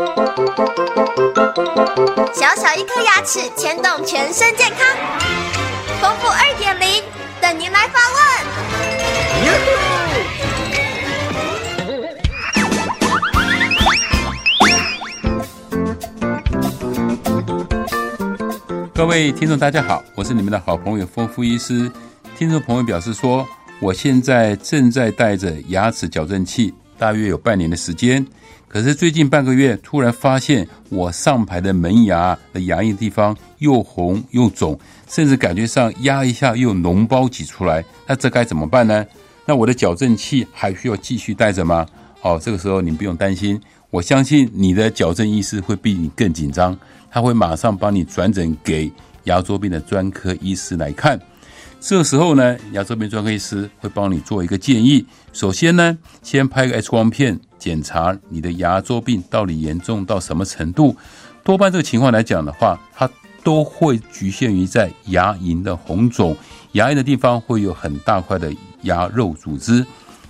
小小一颗牙齿牵动全身健康，丰富二点零等您来发问。各位听众，大家好，我是你们的好朋友丰富医师。听众朋友表示说，我现在正在带着牙齿矫正器，大约有半年的时间。可是最近半个月，突然发现我上排的门牙的牙龈地方又红又肿，甚至感觉上压一下又脓包挤出来。那这该怎么办呢？那我的矫正器还需要继续带着吗？哦，这个时候你不用担心，我相信你的矫正医师会比你更紧张，他会马上帮你转诊给牙周病的专科医师来看。这时候呢，牙周病专科医师会帮你做一个建议。首先呢，先拍个 X 光片检查你的牙周病到底严重到什么程度。多半这个情况来讲的话，它都会局限于在牙龈的红肿，牙龈的地方会有很大块的牙肉组织。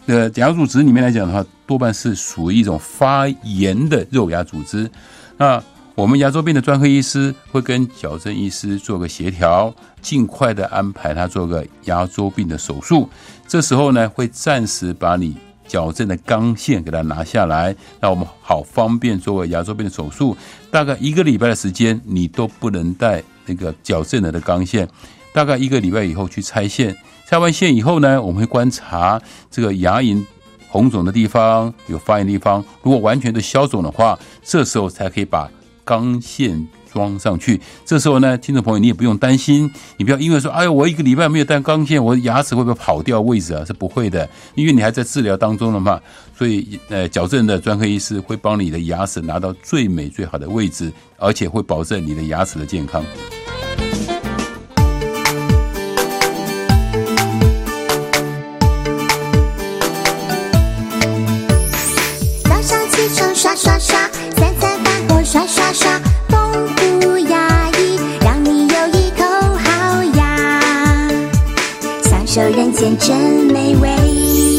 呃，牙组织里面来讲的话，多半是属于一种发炎的肉芽组织。那我们牙周病的专科医师会跟矫正医师做个协调，尽快的安排他做个牙周病的手术。这时候呢，会暂时把你矫正的钢线给它拿下来，那我们好方便做个牙周病的手术。大概一个礼拜的时间，你都不能带那个矫正了的钢线。大概一个礼拜以后去拆线，拆完线以后呢，我们会观察这个牙龈红肿的地方、有发炎地方，如果完全的消肿的话，这时候才可以把。钢线装上去，这时候呢，听众朋友，你也不用担心，你不要因为说，哎呦，我一个礼拜没有戴钢线，我牙齿会不会跑掉位置啊？是不会的，因为你还在治疗当中了嘛。所以，呃，矫正的专科医师会帮你的牙齿拿到最美最好的位置，而且会保证你的牙齿的健康。有人间真美味。